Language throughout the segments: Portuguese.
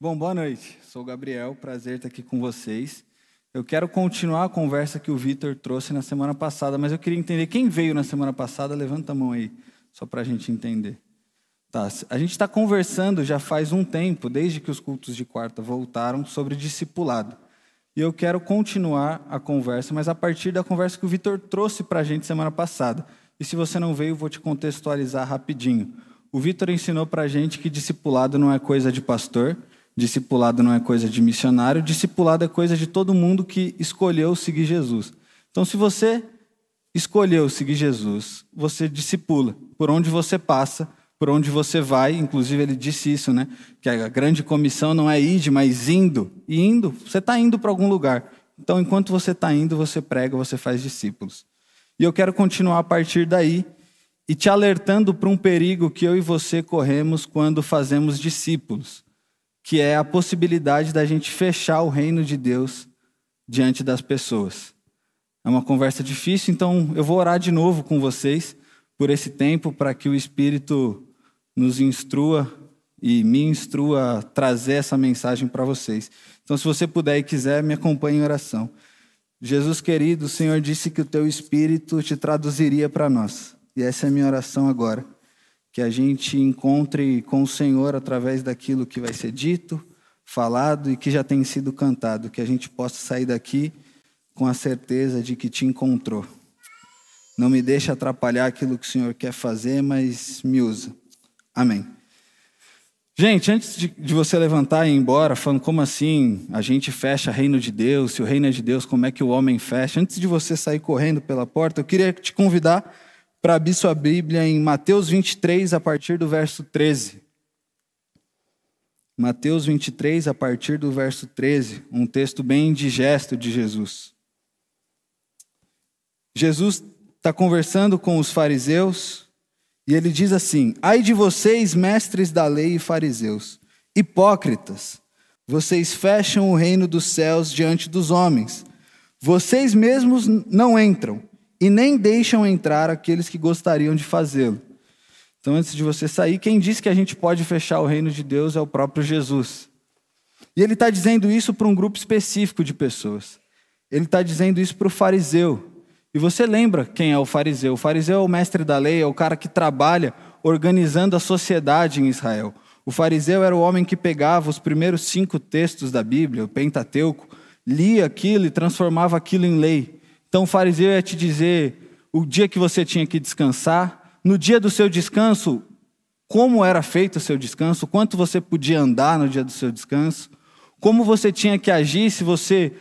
Bom, boa noite. Sou o Gabriel, prazer estar aqui com vocês. Eu quero continuar a conversa que o Vitor trouxe na semana passada, mas eu queria entender quem veio na semana passada. Levanta a mão aí, só para a gente entender. Tá, a gente está conversando já faz um tempo, desde que os cultos de quarta voltaram, sobre discipulado. E eu quero continuar a conversa, mas a partir da conversa que o Vitor trouxe para a gente semana passada. E se você não veio, vou te contextualizar rapidinho. O Vitor ensinou para a gente que discipulado não é coisa de pastor, discipulado não é coisa de missionário, discipulado é coisa de todo mundo que escolheu seguir Jesus. Então, se você escolheu seguir Jesus, você discipula. Por onde você passa, por onde você vai, inclusive ele disse isso, né? Que a grande comissão não é ir, mas indo. E indo, você está indo para algum lugar. Então, enquanto você está indo, você prega, você faz discípulos. E eu quero continuar a partir daí e te alertando para um perigo que eu e você corremos quando fazemos discípulos, que é a possibilidade da gente fechar o reino de Deus diante das pessoas. É uma conversa difícil, então eu vou orar de novo com vocês por esse tempo para que o Espírito nos instrua e me instrua a trazer essa mensagem para vocês. Então, se você puder e quiser, me acompanhe em oração. Jesus querido, o Senhor disse que o teu Espírito te traduziria para nós. E essa é a minha oração agora. Que a gente encontre com o Senhor através daquilo que vai ser dito, falado e que já tem sido cantado. Que a gente possa sair daqui com a certeza de que te encontrou. Não me deixe atrapalhar aquilo que o Senhor quer fazer, mas me usa. Amém. Gente, antes de, de, você levantar e ir embora, falando como assim a gente fecha reino de Deus, se o reino é de Deus, como é que o homem fecha? Antes de você sair correndo pela porta, eu queria te convidar para abrir sua Bíblia em Mateus 23, a partir do verso 13. Mateus 23, a partir do verso 13, um texto bem indigesto de Jesus. Jesus está conversando com os fariseus e ele diz assim: Ai de vocês, mestres da lei e fariseus, hipócritas, vocês fecham o reino dos céus diante dos homens. Vocês mesmos não entram e nem deixam entrar aqueles que gostariam de fazê-lo. Então, antes de você sair, quem diz que a gente pode fechar o reino de Deus é o próprio Jesus. E ele está dizendo isso para um grupo específico de pessoas. Ele está dizendo isso para o fariseu. E você lembra quem é o fariseu? O fariseu é o mestre da lei, é o cara que trabalha organizando a sociedade em Israel. O fariseu era o homem que pegava os primeiros cinco textos da Bíblia, o Pentateuco, lia aquilo e transformava aquilo em lei. Então o fariseu ia te dizer o dia que você tinha que descansar, no dia do seu descanso, como era feito o seu descanso, quanto você podia andar no dia do seu descanso, como você tinha que agir se você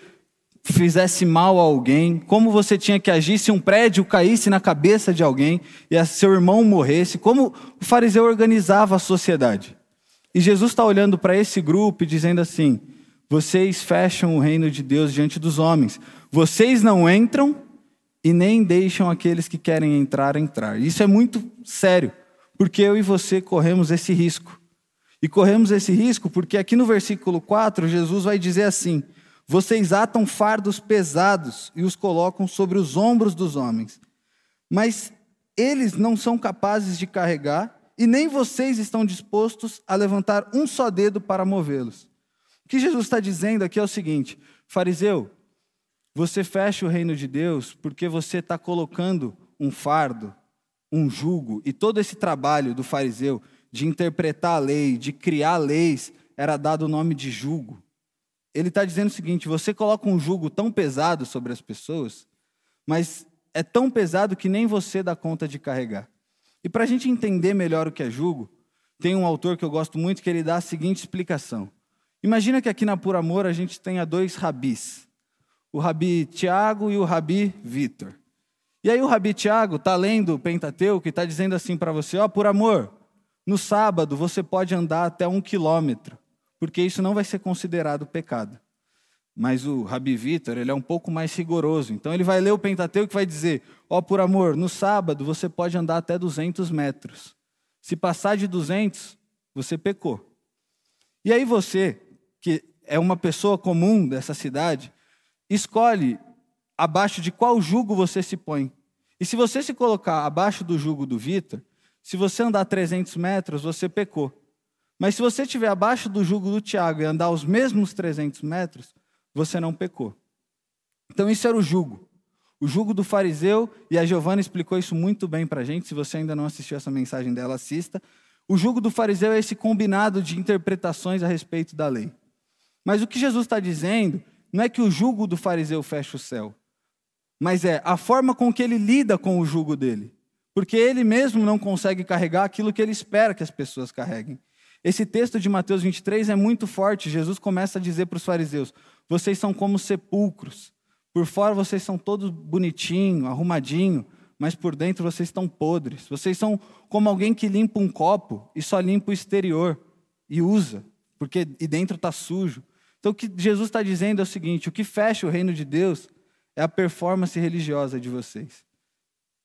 fizesse mal a alguém, como você tinha que agir se um prédio caísse na cabeça de alguém e seu irmão morresse, como o fariseu organizava a sociedade. E Jesus está olhando para esse grupo e dizendo assim: vocês fecham o reino de Deus diante dos homens, vocês não entram e nem deixam aqueles que querem entrar entrar. Isso é muito sério, porque eu e você corremos esse risco. E corremos esse risco porque aqui no versículo 4, Jesus vai dizer assim: vocês atam fardos pesados e os colocam sobre os ombros dos homens, mas eles não são capazes de carregar, e nem vocês estão dispostos a levantar um só dedo para movê-los. O que Jesus está dizendo aqui é o seguinte: fariseu, você fecha o reino de Deus porque você está colocando um fardo, um jugo, e todo esse trabalho do fariseu de interpretar a lei, de criar leis, era dado o nome de jugo ele está dizendo o seguinte: você coloca um jugo tão pesado sobre as pessoas, mas é tão pesado que nem você dá conta de carregar. E para a gente entender melhor o que é jugo, tem um autor que eu gosto muito que ele dá a seguinte explicação. Imagina que aqui na Por Amor a gente tenha dois rabis, o rabi Tiago e o rabi Vitor. E aí o rabi Tiago está lendo o Pentateuco e está dizendo assim para você, ó, oh, por amor, no sábado você pode andar até um quilômetro porque isso não vai ser considerado pecado. Mas o Rabi Vitor, ele é um pouco mais rigoroso. Então ele vai ler o Pentateuco e vai dizer: Ó, oh, por amor, no sábado você pode andar até 200 metros. Se passar de 200, você pecou. E aí você, que é uma pessoa comum dessa cidade, escolhe abaixo de qual jugo você se põe. E se você se colocar abaixo do jugo do Vitor, se você andar 300 metros, você pecou. Mas se você estiver abaixo do jugo do Tiago e andar os mesmos 300 metros, você não pecou. Então, isso era o jugo. O jugo do fariseu, e a Giovana explicou isso muito bem para a gente. Se você ainda não assistiu essa mensagem dela, assista. O jugo do fariseu é esse combinado de interpretações a respeito da lei. Mas o que Jesus está dizendo não é que o jugo do fariseu fecha o céu, mas é a forma com que ele lida com o jugo dele. Porque ele mesmo não consegue carregar aquilo que ele espera que as pessoas carreguem. Esse texto de Mateus 23 é muito forte. Jesus começa a dizer para os fariseus: vocês são como sepulcros. Por fora vocês são todos bonitinho, arrumadinho, mas por dentro vocês estão podres. Vocês são como alguém que limpa um copo e só limpa o exterior e usa, porque e dentro está sujo. Então o que Jesus está dizendo é o seguinte: o que fecha o reino de Deus é a performance religiosa de vocês.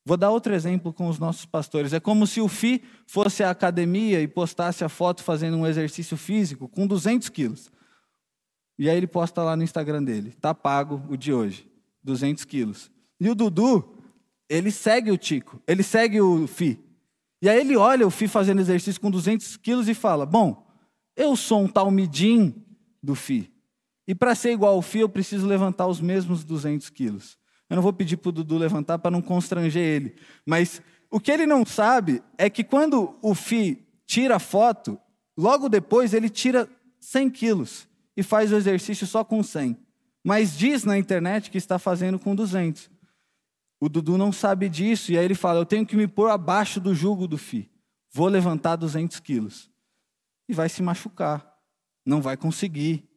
Vou dar outro exemplo com os nossos pastores. É como se o FI fosse à academia e postasse a foto fazendo um exercício físico com 200 quilos. E aí ele posta lá no Instagram dele, tá pago o de hoje, 200 quilos. E o Dudu, ele segue o Tico, ele segue o Fi. E aí ele olha o Fi fazendo exercício com 200 quilos e fala, bom, eu sou um tal midim do Fi. E para ser igual ao Fi, eu preciso levantar os mesmos 200 quilos. Eu não vou pedir para o Dudu levantar para não constranger ele. Mas o que ele não sabe é que quando o Fi tira a foto, logo depois ele tira 100 quilos e faz o exercício só com 100. Mas diz na internet que está fazendo com 200. O Dudu não sabe disso e aí ele fala: Eu tenho que me pôr abaixo do jugo do FI. Vou levantar 200 quilos. E vai se machucar. Não vai conseguir.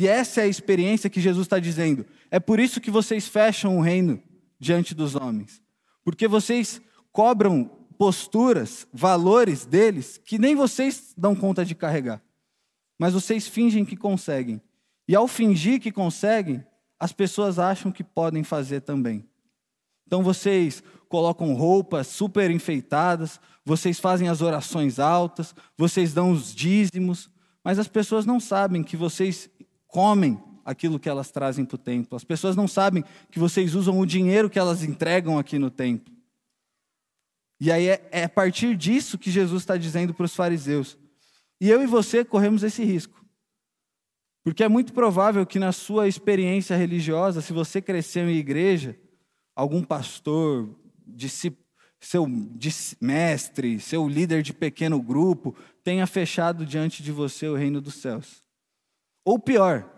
E essa é a experiência que Jesus está dizendo. É por isso que vocês fecham o reino diante dos homens. Porque vocês cobram posturas, valores deles que nem vocês dão conta de carregar mas vocês fingem que conseguem. E ao fingir que conseguem, as pessoas acham que podem fazer também. Então vocês colocam roupas super enfeitadas, vocês fazem as orações altas, vocês dão os dízimos, mas as pessoas não sabem que vocês comem aquilo que elas trazem para o templo. As pessoas não sabem que vocês usam o dinheiro que elas entregam aqui no templo. E aí é, é a partir disso que Jesus está dizendo para os fariseus: e eu e você corremos esse risco. Porque é muito provável que na sua experiência religiosa, se você cresceu em igreja, algum pastor, seu mestre, seu líder de pequeno grupo, tenha fechado diante de você o reino dos céus. Ou pior,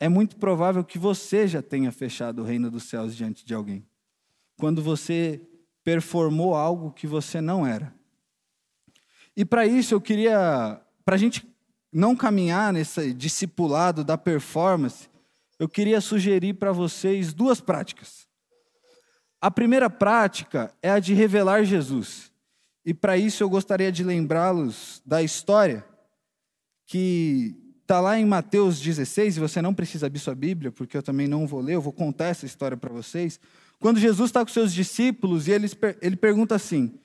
é muito provável que você já tenha fechado o reino dos céus diante de alguém. Quando você performou algo que você não era. E para isso eu queria para a gente não caminhar nesse discipulado da performance, eu queria sugerir para vocês duas práticas. A primeira prática é a de revelar Jesus. E para isso eu gostaria de lembrá-los da história que está lá em Mateus 16, e você não precisa abrir sua Bíblia, porque eu também não vou ler, eu vou contar essa história para vocês. Quando Jesus está com seus discípulos e ele, ele pergunta assim: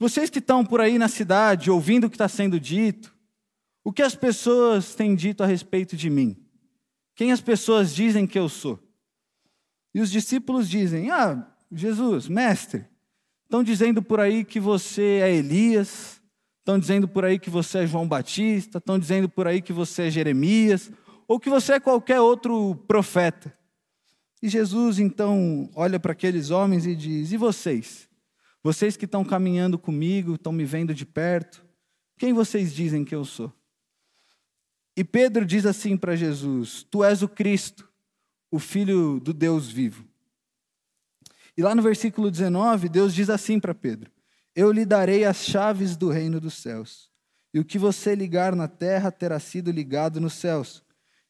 Vocês que estão por aí na cidade, ouvindo o que está sendo dito, o que as pessoas têm dito a respeito de mim? Quem as pessoas dizem que eu sou? E os discípulos dizem: Ah, Jesus, mestre, estão dizendo por aí que você é Elias, estão dizendo por aí que você é João Batista, estão dizendo por aí que você é Jeremias, ou que você é qualquer outro profeta. E Jesus então olha para aqueles homens e diz: E vocês? Vocês que estão caminhando comigo, estão me vendo de perto, quem vocês dizem que eu sou? E Pedro diz assim para Jesus: Tu és o Cristo, o Filho do Deus vivo. E lá no versículo 19, Deus diz assim para Pedro: Eu lhe darei as chaves do reino dos céus. E o que você ligar na terra terá sido ligado nos céus,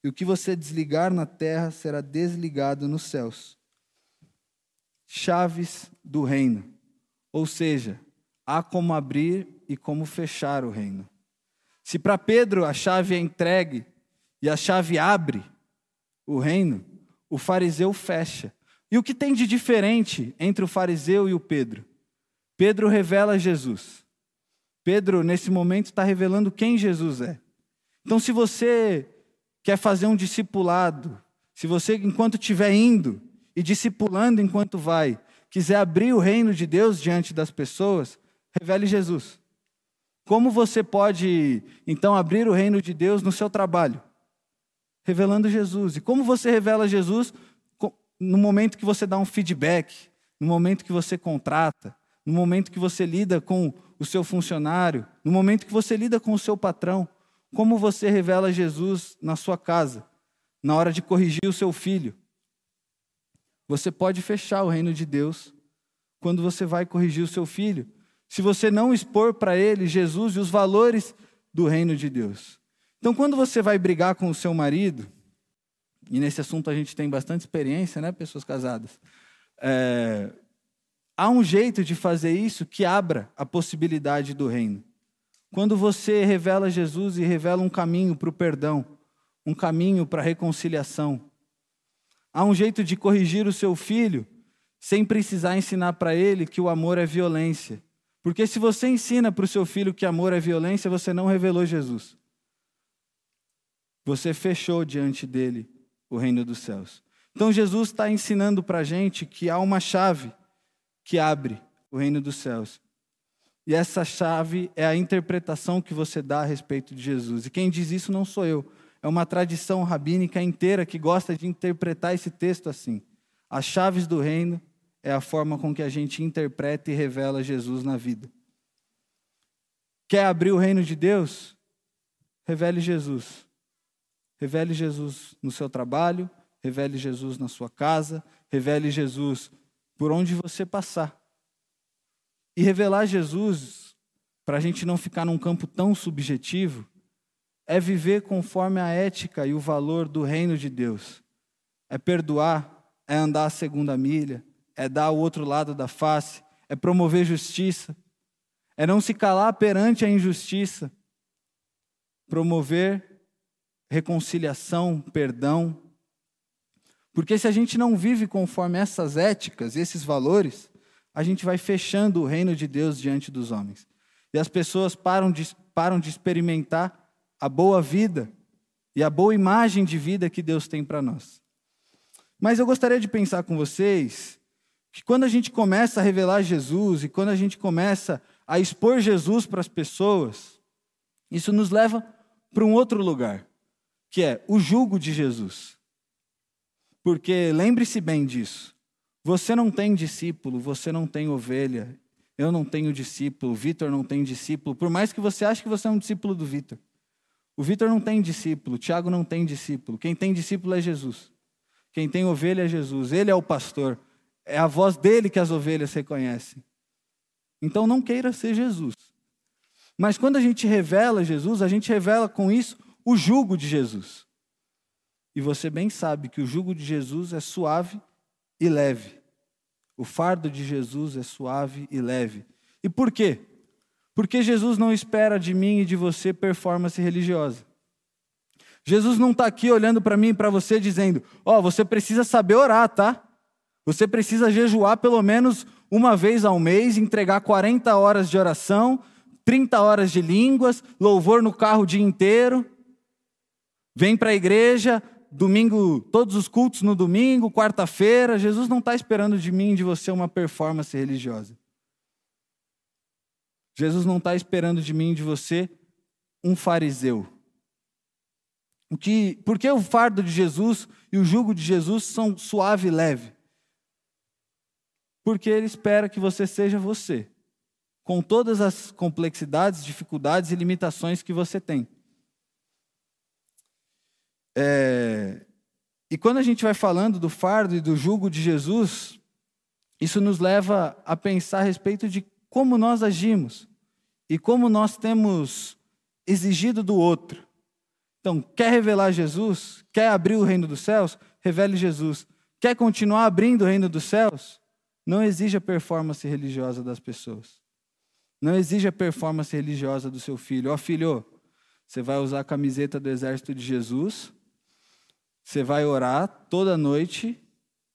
e o que você desligar na terra será desligado nos céus. Chaves do reino. Ou seja, há como abrir e como fechar o reino. Se para Pedro a chave é entregue e a chave abre o reino, o fariseu fecha. E o que tem de diferente entre o fariseu e o Pedro? Pedro revela Jesus. Pedro, nesse momento, está revelando quem Jesus é. Então, se você quer fazer um discipulado, se você, enquanto estiver indo e discipulando enquanto vai, quiser abrir o reino de Deus diante das pessoas, revele Jesus. Como você pode, então, abrir o reino de Deus no seu trabalho? Revelando Jesus. E como você revela Jesus? No momento que você dá um feedback, no momento que você contrata, no momento que você lida com o seu funcionário, no momento que você lida com o seu patrão. Como você revela Jesus na sua casa, na hora de corrigir o seu filho? Você pode fechar o reino de Deus quando você vai corrigir o seu filho, se você não expor para ele Jesus e os valores do reino de Deus. Então, quando você vai brigar com o seu marido, e nesse assunto a gente tem bastante experiência, né, pessoas casadas, é, há um jeito de fazer isso que abra a possibilidade do reino. Quando você revela Jesus e revela um caminho para o perdão, um caminho para a reconciliação, há um jeito de corrigir o seu filho sem precisar ensinar para ele que o amor é violência. Porque se você ensina para o seu filho que amor é violência, você não revelou Jesus. Você fechou diante dele o reino dos céus. Então Jesus está ensinando para a gente que há uma chave que abre o reino dos céus. E essa chave é a interpretação que você dá a respeito de Jesus. E quem diz isso não sou eu. É uma tradição rabínica inteira que gosta de interpretar esse texto assim. As chaves do reino é a forma com que a gente interpreta e revela Jesus na vida. Quer abrir o reino de Deus? Revele Jesus. Revele Jesus no seu trabalho, revele Jesus na sua casa, revele Jesus por onde você passar. E revelar Jesus, para a gente não ficar num campo tão subjetivo, é viver conforme a ética e o valor do reino de Deus. É perdoar, é andar a segunda milha, é dar o outro lado da face, é promover justiça, é não se calar perante a injustiça, promover reconciliação, perdão. Porque se a gente não vive conforme essas éticas, esses valores, a gente vai fechando o reino de Deus diante dos homens. E as pessoas param de, param de experimentar a boa vida e a boa imagem de vida que Deus tem para nós. Mas eu gostaria de pensar com vocês que quando a gente começa a revelar Jesus e quando a gente começa a expor Jesus para as pessoas, isso nos leva para um outro lugar, que é o jugo de Jesus. Porque lembre-se bem disso. Você não tem discípulo, você não tem ovelha, eu não tenho discípulo, Vitor não tem discípulo, por mais que você ache que você é um discípulo do Vitor. O Vitor não tem discípulo, o Tiago não tem discípulo. Quem tem discípulo é Jesus. Quem tem ovelha é Jesus. Ele é o pastor. É a voz dele que as ovelhas reconhecem. Então não queira ser Jesus. Mas quando a gente revela Jesus, a gente revela com isso o jugo de Jesus. E você bem sabe que o jugo de Jesus é suave e leve. O fardo de Jesus é suave e leve. E por quê? Porque Jesus não espera de mim e de você performance religiosa. Jesus não está aqui olhando para mim e para você dizendo: Ó, oh, você precisa saber orar, tá? Você precisa jejuar pelo menos uma vez ao mês, entregar 40 horas de oração, 30 horas de línguas, louvor no carro o dia inteiro. Vem para a igreja, domingo, todos os cultos no domingo, quarta-feira. Jesus não está esperando de mim e de você uma performance religiosa. Jesus não está esperando de mim e de você um fariseu. O que, por que o fardo de Jesus e o jugo de Jesus são suave e leve? Porque ele espera que você seja você, com todas as complexidades, dificuldades e limitações que você tem. É, e quando a gente vai falando do fardo e do jugo de Jesus, isso nos leva a pensar a respeito de como nós agimos e como nós temos exigido do outro. Então, quer revelar Jesus? Quer abrir o reino dos céus? Revele Jesus. Quer continuar abrindo o reino dos céus? Não exija performance religiosa das pessoas. Não exija performance religiosa do seu filho. Ó oh, filho, você vai usar a camiseta do exército de Jesus você vai orar toda noite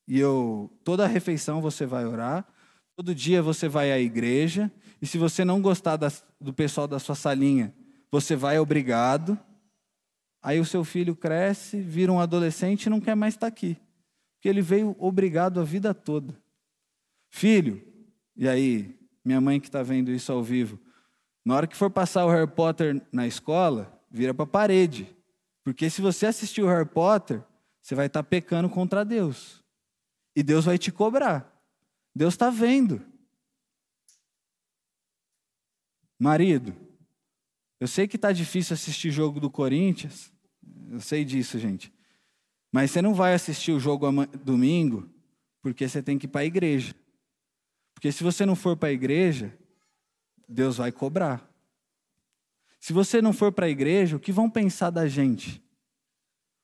e eu toda refeição você vai orar. Todo dia você vai à igreja e se você não gostar do pessoal da sua salinha, você vai obrigado. Aí o seu filho cresce, vira um adolescente e não quer mais estar aqui, porque ele veio obrigado a vida toda. Filho, e aí minha mãe que está vendo isso ao vivo, Na hora que for passar o Harry Potter na escola, vira para a parede. Porque se você assistir o Harry Potter, você vai estar tá pecando contra Deus. E Deus vai te cobrar. Deus está vendo. Marido, eu sei que está difícil assistir jogo do Corinthians. Eu sei disso, gente. Mas você não vai assistir o jogo domingo porque você tem que ir para a igreja. Porque se você não for para a igreja, Deus vai cobrar. Se você não for para a igreja, o que vão pensar da gente?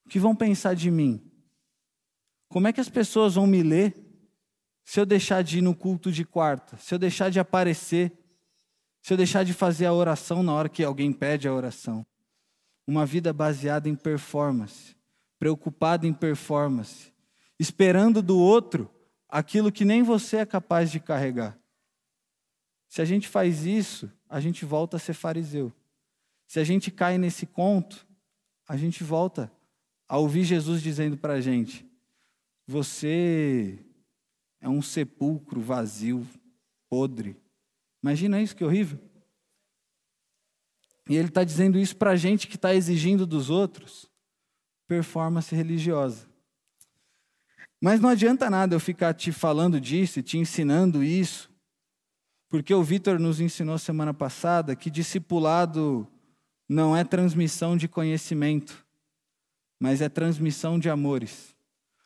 O que vão pensar de mim? Como é que as pessoas vão me ler se eu deixar de ir no culto de quarta? Se eu deixar de aparecer? Se eu deixar de fazer a oração na hora que alguém pede a oração? Uma vida baseada em performance, preocupada em performance, esperando do outro aquilo que nem você é capaz de carregar. Se a gente faz isso, a gente volta a ser fariseu. Se a gente cai nesse conto, a gente volta a ouvir Jesus dizendo para a gente: Você é um sepulcro vazio, podre. Imagina isso, que horrível. E ele está dizendo isso para a gente que está exigindo dos outros performance religiosa. Mas não adianta nada eu ficar te falando disso e te ensinando isso, porque o Vitor nos ensinou semana passada que discipulado não é transmissão de conhecimento, mas é transmissão de amores.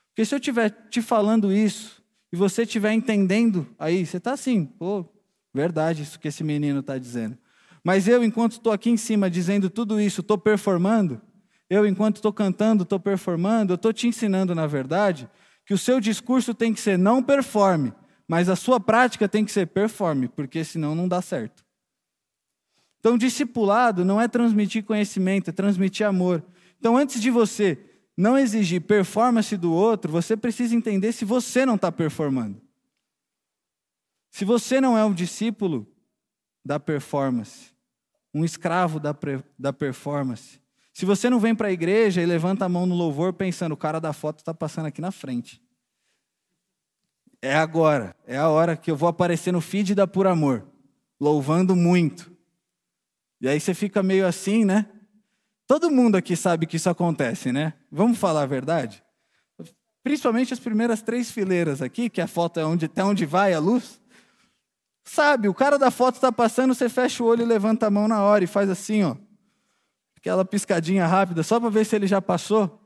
Porque se eu estiver te falando isso e você estiver entendendo aí, você está assim, pô, verdade isso que esse menino está dizendo. Mas eu, enquanto estou aqui em cima dizendo tudo isso, estou performando, eu, enquanto estou cantando, estou performando, eu estou te ensinando, na verdade, que o seu discurso tem que ser não performe, mas a sua prática tem que ser performe, porque senão não dá certo. Então, discipulado não é transmitir conhecimento, é transmitir amor. Então, antes de você não exigir performance do outro, você precisa entender se você não está performando. Se você não é um discípulo da performance, um escravo da, da performance, se você não vem para a igreja e levanta a mão no louvor pensando, o cara da foto está passando aqui na frente. É agora, é a hora que eu vou aparecer no feed da Por Amor, louvando muito. E aí você fica meio assim, né? Todo mundo aqui sabe que isso acontece, né? Vamos falar a verdade? Principalmente as primeiras três fileiras aqui, que a foto é onde, até onde vai a luz. Sabe, o cara da foto está passando, você fecha o olho e levanta a mão na hora e faz assim, ó. Aquela piscadinha rápida, só para ver se ele já passou.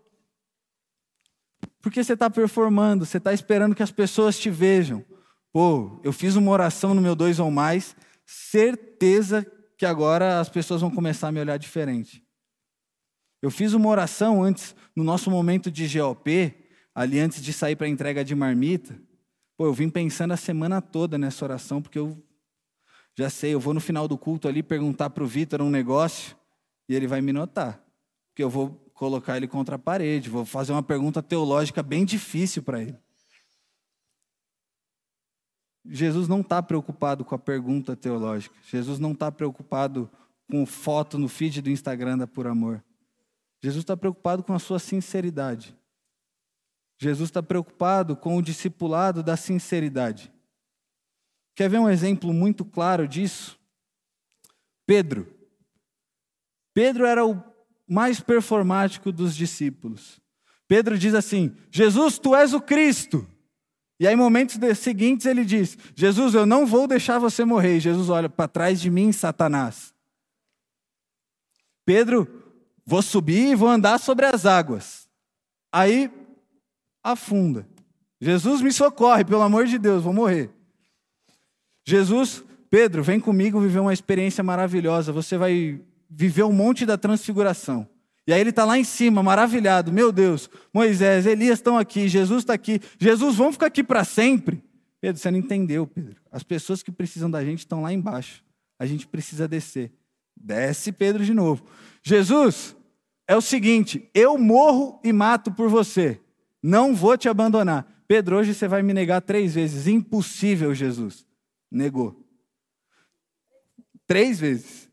Porque você está performando, você está esperando que as pessoas te vejam. Pô, eu fiz uma oração no meu dois ou mais, certeza que agora as pessoas vão começar a me olhar diferente. Eu fiz uma oração antes, no nosso momento de GOP, ali antes de sair para a entrega de marmita. Pô, eu vim pensando a semana toda nessa oração, porque eu já sei, eu vou no final do culto ali perguntar para o Vitor um negócio e ele vai me notar. Porque eu vou colocar ele contra a parede, vou fazer uma pergunta teológica bem difícil para ele. Jesus não está preocupado com a pergunta teológica. Jesus não está preocupado com foto no feed do Instagram da Por Amor. Jesus está preocupado com a sua sinceridade. Jesus está preocupado com o discipulado da sinceridade. Quer ver um exemplo muito claro disso? Pedro. Pedro era o mais performático dos discípulos. Pedro diz assim: Jesus, tu és o Cristo. E aí, momentos seguintes, ele diz: Jesus, eu não vou deixar você morrer. E Jesus olha para trás de mim, Satanás. Pedro, vou subir e vou andar sobre as águas. Aí, afunda. Jesus me socorre, pelo amor de Deus, vou morrer. Jesus, Pedro, vem comigo viver uma experiência maravilhosa. Você vai viver um monte da transfiguração. E aí ele está lá em cima, maravilhado. Meu Deus, Moisés, Elias estão aqui, Jesus está aqui. Jesus, vamos ficar aqui para sempre? Pedro, você não entendeu, Pedro. As pessoas que precisam da gente estão lá embaixo. A gente precisa descer. Desce, Pedro, de novo. Jesus, é o seguinte: eu morro e mato por você. Não vou te abandonar. Pedro, hoje você vai me negar três vezes. Impossível, Jesus. Negou. Três vezes.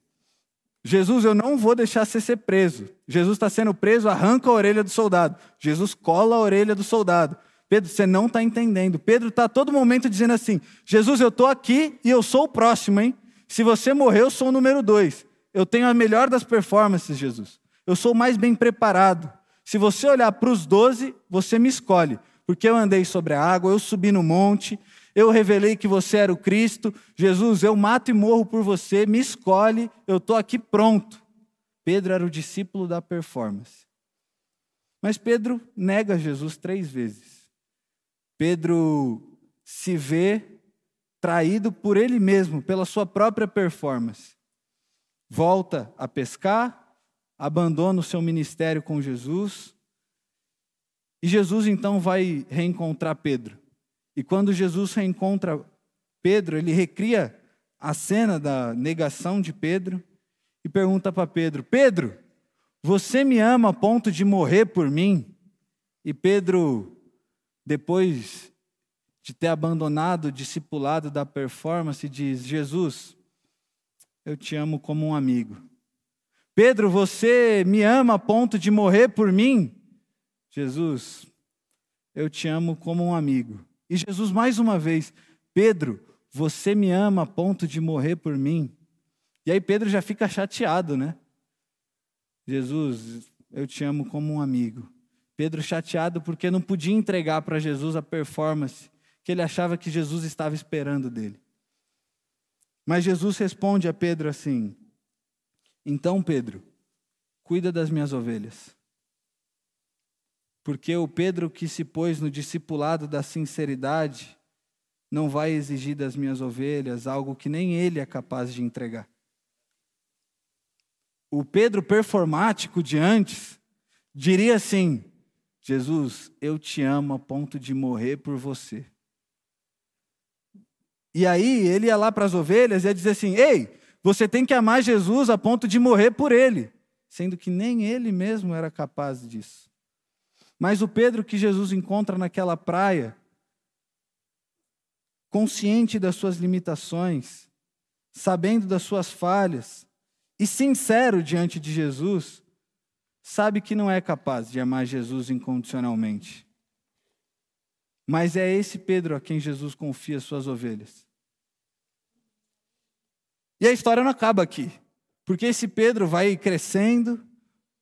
Jesus, eu não vou deixar você ser preso. Jesus está sendo preso, arranca a orelha do soldado. Jesus cola a orelha do soldado. Pedro, você não está entendendo. Pedro está todo momento dizendo assim: Jesus, eu estou aqui e eu sou o próximo, hein? Se você morrer, eu sou o número dois. Eu tenho a melhor das performances, Jesus. Eu sou mais bem preparado. Se você olhar para os doze, você me escolhe. Porque eu andei sobre a água, eu subi no monte, eu revelei que você era o Cristo. Jesus, eu mato e morro por você, me escolhe, eu estou aqui pronto. Pedro era o discípulo da performance. Mas Pedro nega Jesus três vezes. Pedro se vê traído por ele mesmo, pela sua própria performance. Volta a pescar, abandona o seu ministério com Jesus. E Jesus então vai reencontrar Pedro. E quando Jesus reencontra Pedro, ele recria a cena da negação de Pedro e pergunta para Pedro: Pedro, você me ama a ponto de morrer por mim? E Pedro, depois de ter abandonado o discipulado da performance, diz: Jesus, eu te amo como um amigo. Pedro, você me ama a ponto de morrer por mim? Jesus, eu te amo como um amigo. E Jesus, mais uma vez, Pedro, você me ama a ponto de morrer por mim? E aí Pedro já fica chateado, né? Jesus, eu te amo como um amigo. Pedro chateado porque não podia entregar para Jesus a performance que ele achava que Jesus estava esperando dele. Mas Jesus responde a Pedro assim: Então, Pedro, cuida das minhas ovelhas. Porque o Pedro que se pôs no discipulado da sinceridade não vai exigir das minhas ovelhas algo que nem ele é capaz de entregar o Pedro performático de antes diria assim: Jesus, eu te amo a ponto de morrer por você. E aí ele ia lá para as ovelhas e ia dizer assim: Ei, você tem que amar Jesus a ponto de morrer por ele, sendo que nem ele mesmo era capaz disso. Mas o Pedro que Jesus encontra naquela praia, consciente das suas limitações, sabendo das suas falhas, e sincero diante de Jesus, sabe que não é capaz de amar Jesus incondicionalmente. Mas é esse Pedro a quem Jesus confia suas ovelhas. E a história não acaba aqui, porque esse Pedro vai crescendo,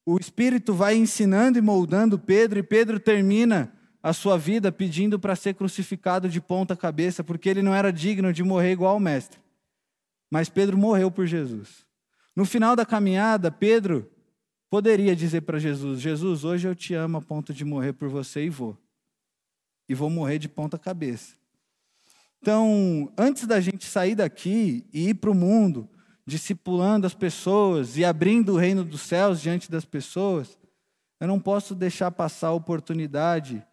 o Espírito vai ensinando e moldando Pedro, e Pedro termina a sua vida pedindo para ser crucificado de ponta cabeça, porque ele não era digno de morrer igual ao Mestre. Mas Pedro morreu por Jesus. No final da caminhada, Pedro poderia dizer para Jesus: Jesus, hoje eu te amo a ponto de morrer por você e vou. E vou morrer de ponta cabeça. Então, antes da gente sair daqui e ir para o mundo, discipulando as pessoas e abrindo o reino dos céus diante das pessoas, eu não posso deixar passar a oportunidade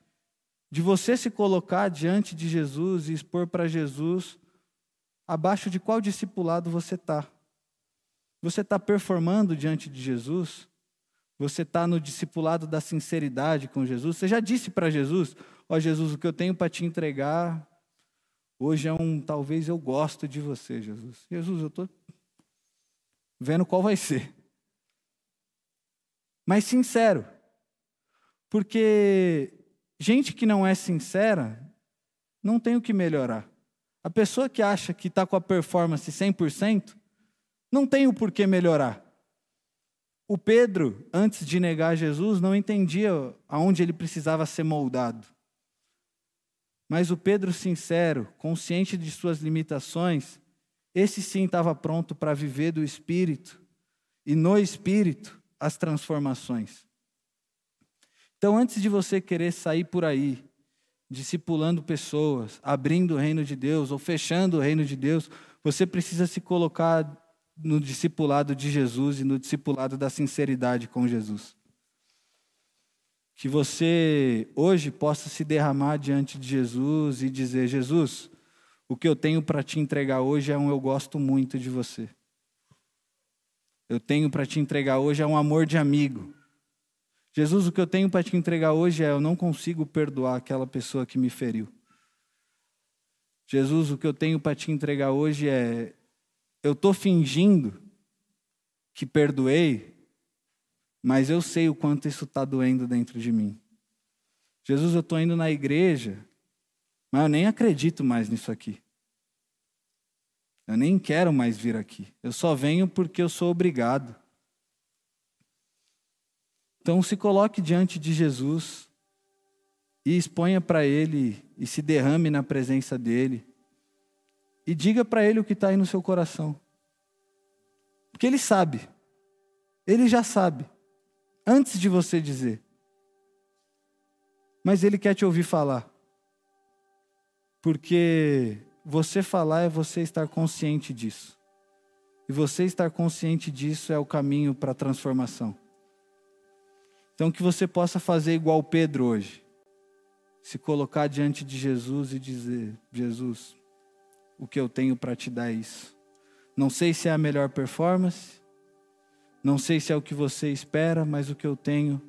de você se colocar diante de Jesus e expor para Jesus abaixo de qual discipulado você está. Você está performando diante de Jesus? Você está no discipulado da sinceridade com Jesus? Você já disse para Jesus: Ó oh, Jesus, o que eu tenho para te entregar hoje é um. Talvez eu gosto de você, Jesus. Jesus, eu estou vendo qual vai ser. Mas sincero. Porque gente que não é sincera não tem o que melhorar. A pessoa que acha que está com a performance 100%, não tem o porquê melhorar. O Pedro, antes de negar Jesus, não entendia aonde ele precisava ser moldado. Mas o Pedro sincero, consciente de suas limitações, esse sim estava pronto para viver do Espírito e no Espírito as transformações. Então, antes de você querer sair por aí, discipulando pessoas, abrindo o reino de Deus ou fechando o reino de Deus, você precisa se colocar no discipulado de Jesus e no discipulado da sinceridade com Jesus. Que você hoje possa se derramar diante de Jesus e dizer: Jesus, o que eu tenho para te entregar hoje é um eu gosto muito de você. Eu tenho para te entregar hoje é um amor de amigo. Jesus, o que eu tenho para te entregar hoje é eu não consigo perdoar aquela pessoa que me feriu. Jesus, o que eu tenho para te entregar hoje é eu estou fingindo que perdoei, mas eu sei o quanto isso está doendo dentro de mim. Jesus, eu estou indo na igreja, mas eu nem acredito mais nisso aqui. Eu nem quero mais vir aqui. Eu só venho porque eu sou obrigado. Então se coloque diante de Jesus e exponha para Ele e se derrame na presença dEle. E diga para Ele o que está aí no seu coração. Porque Ele sabe. Ele já sabe. Antes de você dizer. Mas Ele quer te ouvir falar. Porque você falar é você estar consciente disso. E você estar consciente disso é o caminho para a transformação. Então, que você possa fazer igual Pedro hoje. Se colocar diante de Jesus e dizer: Jesus, o que eu tenho para te dar é isso. Não sei se é a melhor performance, não sei se é o que você espera, mas o que eu tenho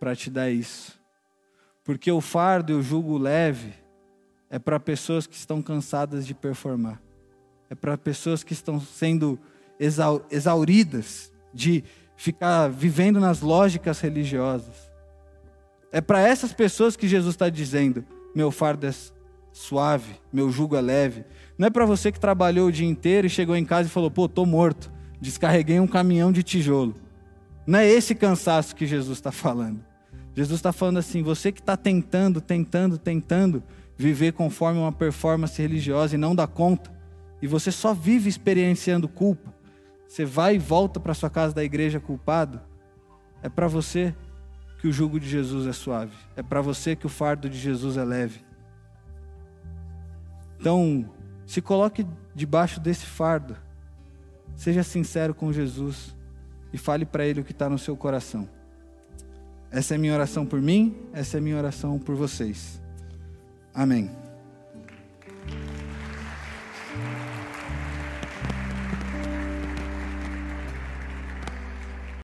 para te dar é isso. Porque o fardo e o jugo leve é para pessoas que estão cansadas de performar, é para pessoas que estão sendo exauridas de ficar vivendo nas lógicas religiosas. É para essas pessoas que Jesus está dizendo: meu fardo é suave, meu jugo é leve. Não é para você que trabalhou o dia inteiro e chegou em casa e falou: pô, tô morto, descarreguei um caminhão de tijolo. Não é esse cansaço que Jesus está falando. Jesus está falando assim: você que está tentando, tentando, tentando viver conforme uma performance religiosa e não dá conta, e você só vive experienciando culpa, você vai e volta para sua casa da igreja culpado, é para você que o jugo de Jesus é suave, é para você que o fardo de Jesus é leve. Então, se coloque debaixo desse fardo, seja sincero com Jesus e fale para Ele o que está no seu coração. Essa é a minha oração por mim, essa é a minha oração por vocês. Amém.